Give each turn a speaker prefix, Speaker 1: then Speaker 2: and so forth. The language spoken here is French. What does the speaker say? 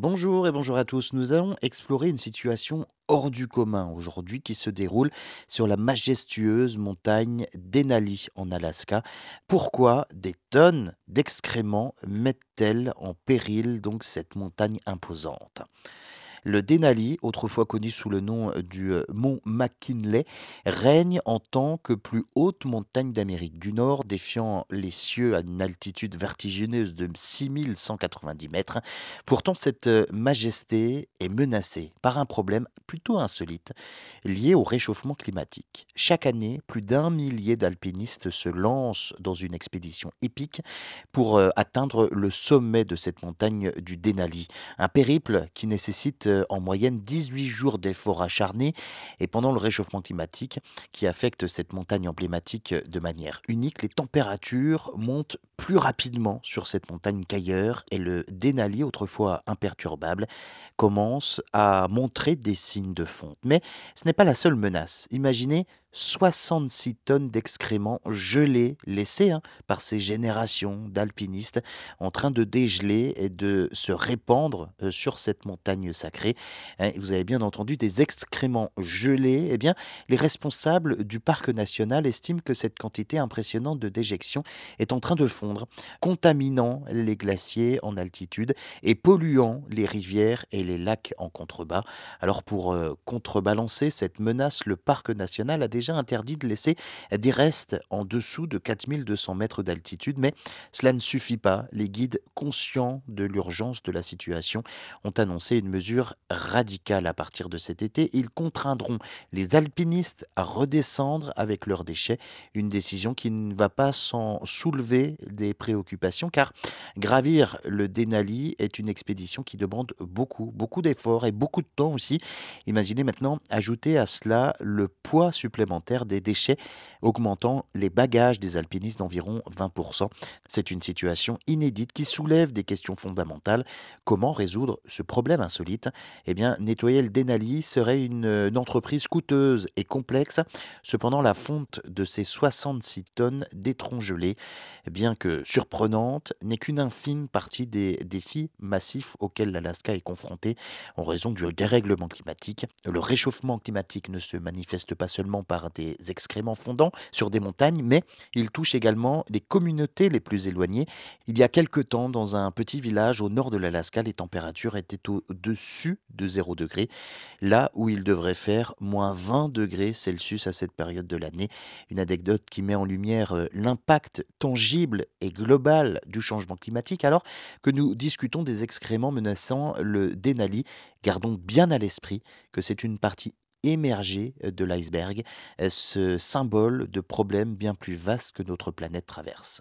Speaker 1: Bonjour et bonjour à tous. Nous allons explorer une situation hors du commun aujourd'hui qui se déroule sur la majestueuse montagne Denali en Alaska. Pourquoi des tonnes d'excréments mettent-elles en péril donc cette montagne imposante? Le Denali, autrefois connu sous le nom euh, du euh, mont McKinley, règne en tant que plus haute montagne d'Amérique du Nord, défiant les cieux à une altitude vertigineuse de 6190 mètres. Pourtant, cette euh, majesté est menacée par un problème plutôt insolite lié au réchauffement climatique. Chaque année, plus d'un millier d'alpinistes se lancent dans une expédition épique pour atteindre le sommet de cette montagne du Denali. Un périple qui nécessite euh, en moyenne 18 jours d'efforts acharnés et pendant le réchauffement climatique qui affecte cette montagne emblématique de manière unique, les températures montent plus rapidement sur cette montagne qu'ailleurs et le Denali, autrefois imperturbable, commence à montrer des signes de fonte. Mais ce n'est pas la seule menace. Imaginez 66 tonnes d'excréments gelés, laissés hein, par ces générations d'alpinistes en train de dégeler et de se répandre euh, sur cette montagne sacrée. Hein, vous avez bien entendu des excréments gelés. Eh bien, les responsables du parc national estiment que cette quantité impressionnante de déjection est en train de fondre, contaminant les glaciers en altitude et polluant les rivières et les lacs en contrebas. Alors pour euh, contrebalancer cette menace, le parc national a déjà interdit de laisser des restes en dessous de 4200 mètres d'altitude, mais cela ne suffit pas. Les guides conscients de l'urgence de la situation ont annoncé une mesure radicale à partir de cet été. Ils contraindront les alpinistes à redescendre avec leurs déchets, une décision qui ne va pas sans soulever des préoccupations, car gravir le Denali est une expédition qui demande beaucoup, beaucoup d'efforts et beaucoup de temps aussi. Imaginez maintenant ajouter à cela le poids supplémentaire des déchets, augmentant les bagages des alpinistes d'environ 20%. C'est une situation inédite qui soulève des questions fondamentales. Comment résoudre ce problème insolite? Eh bien, nettoyer le Denali serait une, une entreprise coûteuse et complexe. Cependant, la fonte de ces 66 tonnes d'étrons gelés, bien que surprenante, n'est qu'une infime partie des défis massifs auxquels l'Alaska est confronté en raison du dérèglement climatique. Le réchauffement climatique ne se manifeste pas seulement par des excréments fondants sur des montagnes, mais il touche également les communautés les plus éloignées. Il y a quelque temps, dans un petit village au nord de l'Alaska, les températures étaient au-dessus de 0 degré, là où il devrait faire moins 20 degrés Celsius à cette période de l'année. Une anecdote qui met en lumière euh, l'impact tangible et global du changement climatique, alors que nous discutons des excréments menaçant le Denali. Gardons bien à l'esprit que c'est une partie émerger de l'iceberg, ce symbole de problèmes bien plus vastes que notre planète traverse.